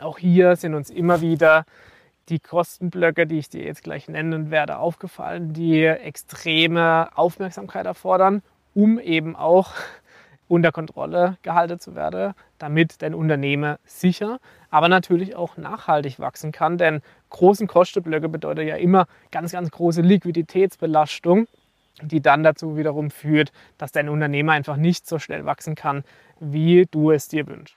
Auch hier sind uns immer wieder die Kostenblöcke, die ich dir jetzt gleich nennen werde, aufgefallen, die extreme Aufmerksamkeit erfordern, um eben auch unter Kontrolle gehalten zu werden, damit dein Unternehmen sicher, aber natürlich auch nachhaltig wachsen kann. Denn großen Kostenblöcke bedeutet ja immer ganz, ganz große Liquiditätsbelastung, die dann dazu wiederum führt, dass dein Unternehmen einfach nicht so schnell wachsen kann, wie du es dir wünschst.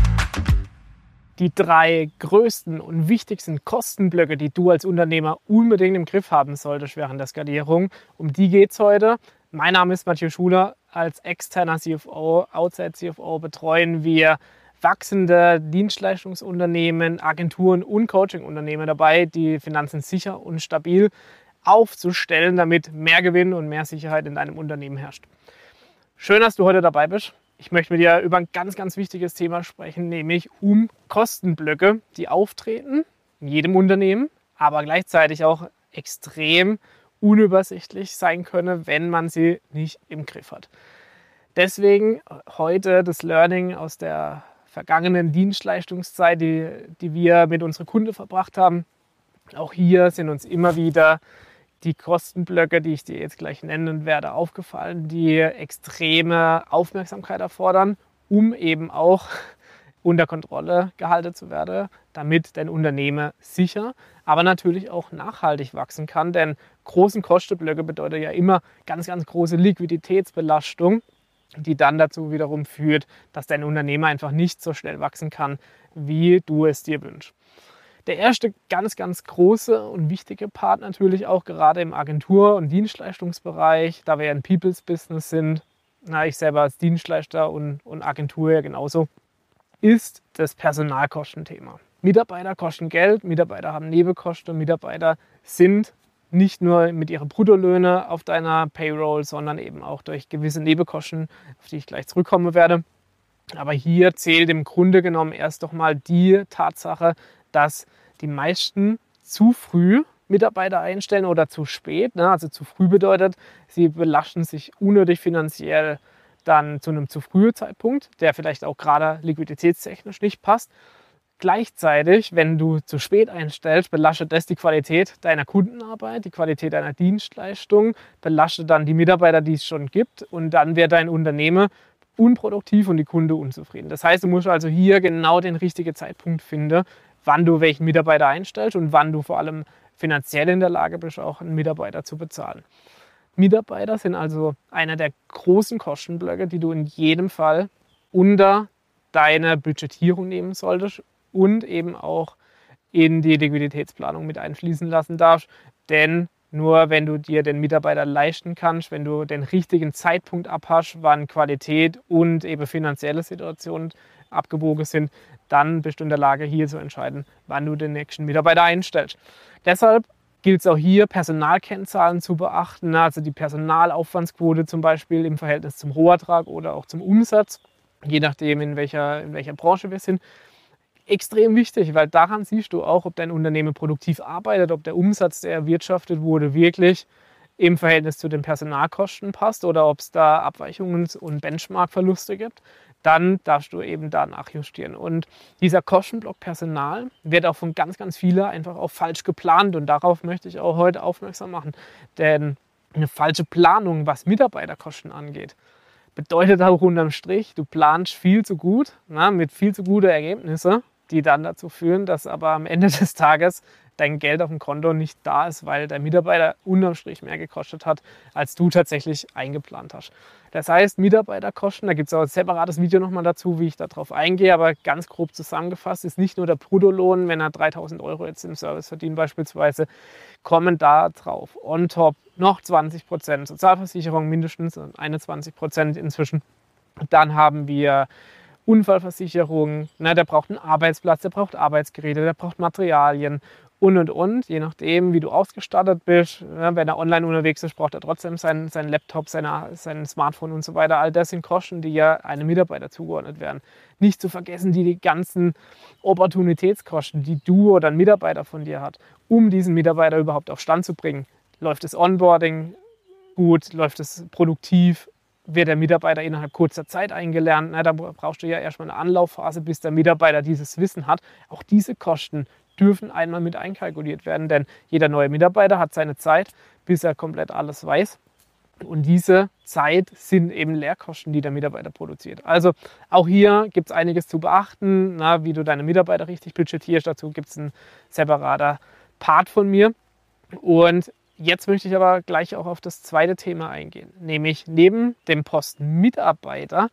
die drei größten und wichtigsten Kostenblöcke, die du als Unternehmer unbedingt im Griff haben solltest während der Skalierung. Um die geht es heute. Mein Name ist Matthias Schuler. Als externer CFO, Outside CFO betreuen wir wachsende Dienstleistungsunternehmen, Agenturen und Coachingunternehmen dabei, die Finanzen sicher und stabil aufzustellen, damit mehr Gewinn und mehr Sicherheit in deinem Unternehmen herrscht. Schön, dass du heute dabei bist. Ich möchte mit dir über ein ganz, ganz wichtiges Thema sprechen, nämlich um Kostenblöcke, die auftreten in jedem Unternehmen, aber gleichzeitig auch extrem unübersichtlich sein können, wenn man sie nicht im Griff hat. Deswegen heute das Learning aus der vergangenen Dienstleistungszeit, die, die wir mit unseren Kunden verbracht haben. Auch hier sind uns immer wieder die Kostenblöcke, die ich dir jetzt gleich nennen werde, aufgefallen, die extreme Aufmerksamkeit erfordern, um eben auch unter Kontrolle gehalten zu werden, damit dein Unternehmen sicher, aber natürlich auch nachhaltig wachsen kann. Denn großen Kostenblöcke bedeutet ja immer ganz, ganz große Liquiditätsbelastung, die dann dazu wiederum führt, dass dein Unternehmen einfach nicht so schnell wachsen kann, wie du es dir wünschst. Der erste ganz, ganz große und wichtige Part natürlich auch gerade im Agentur- und Dienstleistungsbereich, da wir ja ein People's Business sind, na, ich selber als Dienstleister und, und Agentur ja genauso, ist das Personalkostenthema. Mitarbeiter kosten Geld, Mitarbeiter haben Nebenkosten, Mitarbeiter sind nicht nur mit ihren Bruttolöhne auf deiner Payroll, sondern eben auch durch gewisse Nebenkosten, auf die ich gleich zurückkommen werde. Aber hier zählt im Grunde genommen erst doch mal die Tatsache, dass die meisten zu früh Mitarbeiter einstellen oder zu spät. Ne? Also zu früh bedeutet, sie belasten sich unnötig finanziell dann zu einem zu frühen Zeitpunkt, der vielleicht auch gerade liquiditätstechnisch nicht passt. Gleichzeitig, wenn du zu spät einstellst, belastet das die Qualität deiner Kundenarbeit, die Qualität deiner Dienstleistung, belastet dann die Mitarbeiter, die es schon gibt und dann wird dein Unternehmen unproduktiv und die Kunde unzufrieden. Das heißt, du musst also hier genau den richtigen Zeitpunkt finden, wann du welchen Mitarbeiter einstellst und wann du vor allem finanziell in der Lage bist, auch einen Mitarbeiter zu bezahlen. Mitarbeiter sind also einer der großen Kostenblöcke, die du in jedem Fall unter deine Budgetierung nehmen solltest und eben auch in die Liquiditätsplanung mit einfließen lassen darfst. Denn nur wenn du dir den Mitarbeiter leisten kannst, wenn du den richtigen Zeitpunkt abhast, wann Qualität und eben finanzielle Situationen abgewogen sind, dann bist du in der Lage, hier zu entscheiden, wann du den nächsten Mitarbeiter einstellst. Deshalb gilt es auch hier, Personalkennzahlen zu beachten, also die Personalaufwandsquote zum Beispiel im Verhältnis zum Rohertrag oder auch zum Umsatz, je nachdem, in welcher, in welcher Branche wir sind. Extrem wichtig, weil daran siehst du auch, ob dein Unternehmen produktiv arbeitet, ob der Umsatz, der erwirtschaftet wurde, wirklich im Verhältnis zu den Personalkosten passt oder ob es da Abweichungen und Benchmark-Verluste gibt dann darfst du eben da nachjustieren. Und dieser Kostenblock Personal wird auch von ganz, ganz vielen einfach auch falsch geplant. Und darauf möchte ich auch heute aufmerksam machen. Denn eine falsche Planung, was Mitarbeiterkosten angeht, bedeutet auch unterm Strich, du planst viel zu gut, na, mit viel zu guten Ergebnissen, die dann dazu führen, dass aber am Ende des Tages dein Geld auf dem Konto nicht da ist, weil der Mitarbeiter unterm Strich mehr gekostet hat, als du tatsächlich eingeplant hast. Das heißt, Mitarbeiterkosten, da gibt es auch ein separates Video nochmal dazu, wie ich darauf eingehe, aber ganz grob zusammengefasst ist nicht nur der Bruttolohn, wenn er 3000 Euro jetzt im Service verdient beispielsweise, kommen da drauf. On top noch 20 Prozent Sozialversicherung, mindestens 21 Prozent inzwischen. Dann haben wir Unfallversicherung, ne, der braucht einen Arbeitsplatz, der braucht Arbeitsgeräte, der braucht Materialien und und und, je nachdem, wie du ausgestattet bist. Ja, wenn er online unterwegs ist, braucht er trotzdem seinen, seinen Laptop, seine, sein Smartphone und so weiter. All das sind Kosten, die ja einem Mitarbeiter zugeordnet werden. Nicht zu vergessen, die, die ganzen Opportunitätskosten, die du oder ein Mitarbeiter von dir hat, um diesen Mitarbeiter überhaupt auf Stand zu bringen. Läuft das Onboarding gut, läuft es produktiv, wird der Mitarbeiter innerhalb kurzer Zeit eingelernt. Na, da brauchst du ja erstmal eine Anlaufphase, bis der Mitarbeiter dieses Wissen hat. Auch diese Kosten dürfen einmal mit einkalkuliert werden, denn jeder neue Mitarbeiter hat seine Zeit, bis er komplett alles weiß. Und diese Zeit sind eben Lehrkosten, die der Mitarbeiter produziert. Also auch hier gibt es einiges zu beachten, na, wie du deine Mitarbeiter richtig budgetierst. Dazu gibt es ein separater Part von mir. Und jetzt möchte ich aber gleich auch auf das zweite Thema eingehen, nämlich neben dem Posten Mitarbeiter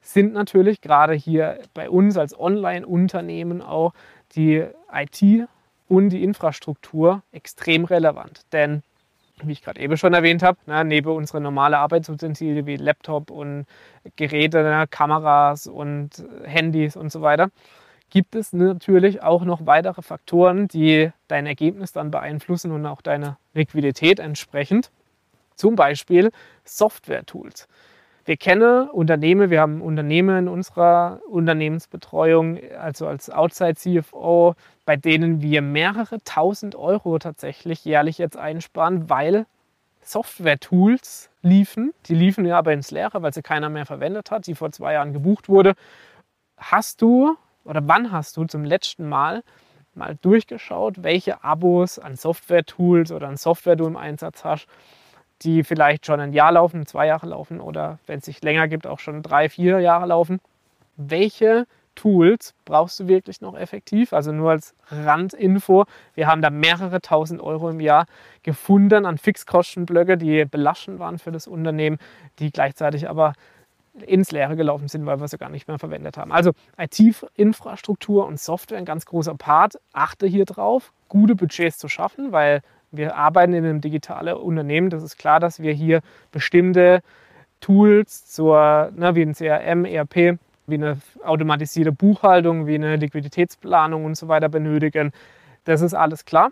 sind natürlich gerade hier bei uns als Online-Unternehmen auch die IT und die Infrastruktur extrem relevant. Denn, wie ich gerade eben schon erwähnt habe, na, neben unsere normale Arbeitsutensilien wie Laptop und Geräte, Kameras und Handys und so weiter, gibt es natürlich auch noch weitere Faktoren, die dein Ergebnis dann beeinflussen und auch deine Liquidität entsprechend. Zum Beispiel Software-Tools. Wir kennen Unternehmen, wir haben Unternehmen in unserer Unternehmensbetreuung, also als Outside CFO, bei denen wir mehrere tausend Euro tatsächlich jährlich jetzt einsparen, weil Software-Tools liefen. Die liefen ja aber ins Leere, weil sie keiner mehr verwendet hat, die vor zwei Jahren gebucht wurde. Hast du oder wann hast du zum letzten Mal mal durchgeschaut, welche Abos an Software-Tools oder an Software du im Einsatz hast? die vielleicht schon ein Jahr laufen, zwei Jahre laufen oder wenn es sich länger gibt, auch schon drei, vier Jahre laufen. Welche Tools brauchst du wirklich noch effektiv? Also nur als Randinfo, wir haben da mehrere tausend Euro im Jahr gefunden an Fixkostenblöcke, die belastend waren für das Unternehmen, die gleichzeitig aber ins Leere gelaufen sind, weil wir sie gar nicht mehr verwendet haben. Also IT-Infrastruktur und Software ein ganz großer Part. Achte hier drauf, gute Budgets zu schaffen, weil wir arbeiten in einem digitalen Unternehmen. Das ist klar, dass wir hier bestimmte Tools zur, ne, wie ein CRM, ERP, wie eine automatisierte Buchhaltung, wie eine Liquiditätsplanung und so weiter benötigen. Das ist alles klar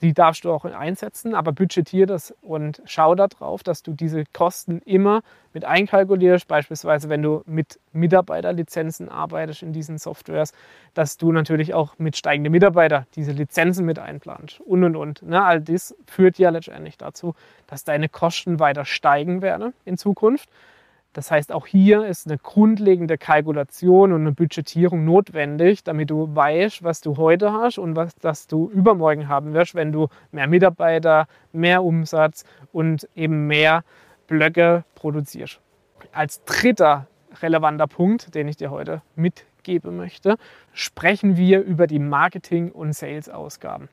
die darfst du auch einsetzen, aber budgetier das und schau darauf, dass du diese Kosten immer mit einkalkulierst. Beispielsweise, wenn du mit Mitarbeiterlizenzen arbeitest in diesen Softwares, dass du natürlich auch mit steigenden Mitarbeitern diese Lizenzen mit einplanst und und und. Ne? All das führt ja letztendlich dazu, dass deine Kosten weiter steigen werden in Zukunft. Das heißt, auch hier ist eine grundlegende Kalkulation und eine Budgetierung notwendig, damit du weißt, was du heute hast und was das du übermorgen haben wirst, wenn du mehr Mitarbeiter, mehr Umsatz und eben mehr Blöcke produzierst. Als dritter relevanter Punkt, den ich dir heute mitgeben möchte, sprechen wir über die Marketing- und Sales-Ausgaben.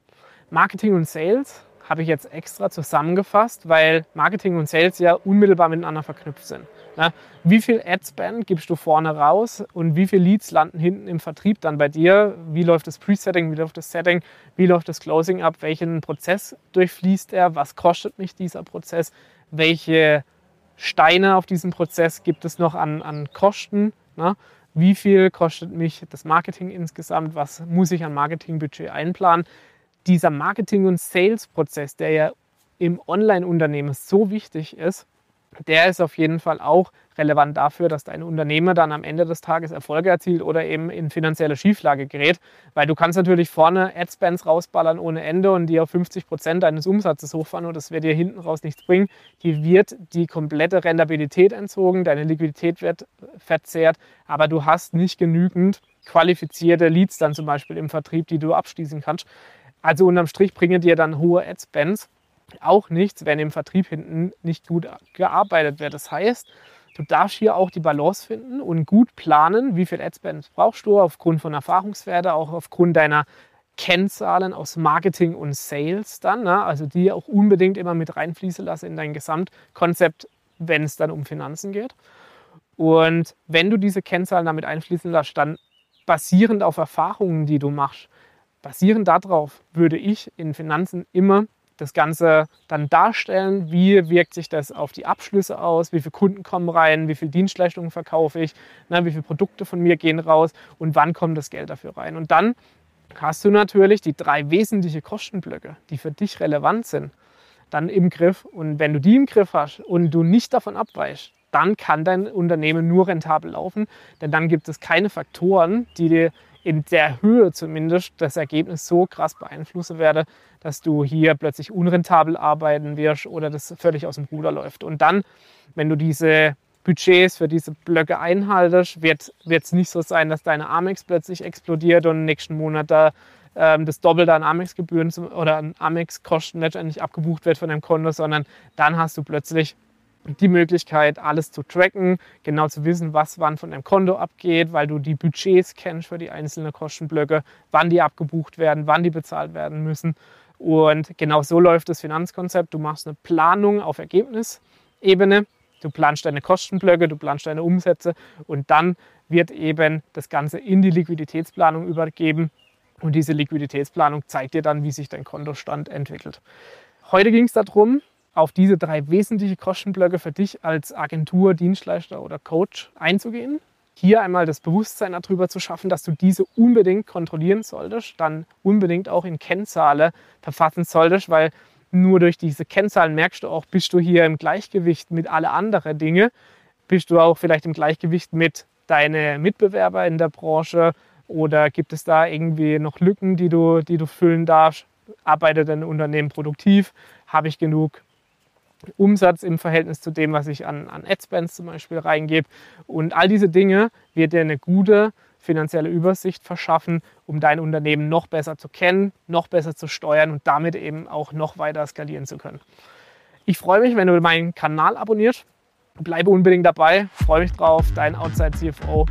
Marketing und Sales habe ich jetzt extra zusammengefasst, weil Marketing und Sales ja unmittelbar miteinander verknüpft sind. Na, wie viel Ad-Spend gibst du vorne raus und wie viele Leads landen hinten im Vertrieb dann bei dir? Wie läuft das Presetting, wie läuft das Setting, wie läuft das Closing ab? Welchen Prozess durchfließt er? Was kostet mich dieser Prozess? Welche Steine auf diesem Prozess gibt es noch an, an Kosten? Na? Wie viel kostet mich das Marketing insgesamt? Was muss ich an Marketingbudget einplanen? Dieser Marketing- und Sales-Prozess, der ja im Online-Unternehmen so wichtig ist, der ist auf jeden Fall auch relevant dafür, dass dein Unternehmer dann am Ende des Tages Erfolge erzielt oder eben in finanzielle Schieflage gerät. Weil du kannst natürlich vorne Adspends rausballern ohne Ende und die auf 50 Prozent deines Umsatzes hochfahren und das wird dir hinten raus nichts bringen. Hier wird die komplette Rentabilität entzogen, deine Liquidität wird verzehrt, aber du hast nicht genügend qualifizierte Leads dann zum Beispiel im Vertrieb, die du abschließen kannst. Also unterm Strich bringen dir dann hohe Adspends auch nichts, wenn im Vertrieb hinten nicht gut gearbeitet wird. Das heißt, du darfst hier auch die Balance finden und gut planen, wie viel Adspend brauchst du aufgrund von Erfahrungswerte, auch aufgrund deiner Kennzahlen aus Marketing und Sales dann, ne? also die auch unbedingt immer mit reinfließen lassen in dein Gesamtkonzept, wenn es dann um Finanzen geht. Und wenn du diese Kennzahlen damit einfließen lässt, dann basierend auf Erfahrungen, die du machst, basierend darauf würde ich in Finanzen immer das Ganze dann darstellen, wie wirkt sich das auf die Abschlüsse aus, wie viele Kunden kommen rein, wie viele Dienstleistungen verkaufe ich, ne, wie viele Produkte von mir gehen raus? Und wann kommt das Geld dafür rein. Und dann hast du natürlich die drei wesentlichen Kostenblöcke, die für dich relevant sind, dann im Griff. Und wenn du die im Griff hast und du nicht davon abweichst, dann kann dein Unternehmen nur rentabel laufen, denn dann gibt es keine Faktoren, die dir in der Höhe zumindest das Ergebnis so krass beeinflussen werde, dass du hier plötzlich unrentabel arbeiten wirst oder das völlig aus dem Ruder läuft. Und dann, wenn du diese Budgets für diese Blöcke einhaltest, wird es nicht so sein, dass deine Amex plötzlich explodiert und nächsten Monat da ähm, das Doppelte an Amex-Gebühren oder an Amex-Kosten letztendlich abgebucht wird von deinem Konto, sondern dann hast du plötzlich die Möglichkeit, alles zu tracken, genau zu wissen, was wann von deinem Konto abgeht, weil du die Budgets kennst für die einzelnen Kostenblöcke, wann die abgebucht werden, wann die bezahlt werden müssen. Und genau so läuft das Finanzkonzept. Du machst eine Planung auf Ergebnisebene, du planst deine Kostenblöcke, du planst deine Umsätze und dann wird eben das Ganze in die Liquiditätsplanung übergeben. Und diese Liquiditätsplanung zeigt dir dann, wie sich dein Kontostand entwickelt. Heute ging es darum, auf diese drei wesentlichen Kostenblöcke für dich als Agentur, Dienstleister oder Coach einzugehen. Hier einmal das Bewusstsein darüber zu schaffen, dass du diese unbedingt kontrollieren solltest, dann unbedingt auch in Kennzahlen verfassen solltest, weil nur durch diese Kennzahlen merkst du auch, bist du hier im Gleichgewicht mit alle anderen Dinge, bist du auch vielleicht im Gleichgewicht mit deinen Mitbewerber in der Branche oder gibt es da irgendwie noch Lücken, die du, die du füllen darfst? Arbeitet dein Unternehmen produktiv? Habe ich genug Umsatz im Verhältnis zu dem, was ich an, an Adspends zum Beispiel reingebe. Und all diese Dinge wird dir eine gute finanzielle Übersicht verschaffen, um dein Unternehmen noch besser zu kennen, noch besser zu steuern und damit eben auch noch weiter skalieren zu können. Ich freue mich, wenn du meinen Kanal abonnierst. Bleibe unbedingt dabei. Freue mich drauf. Dein Outside CFO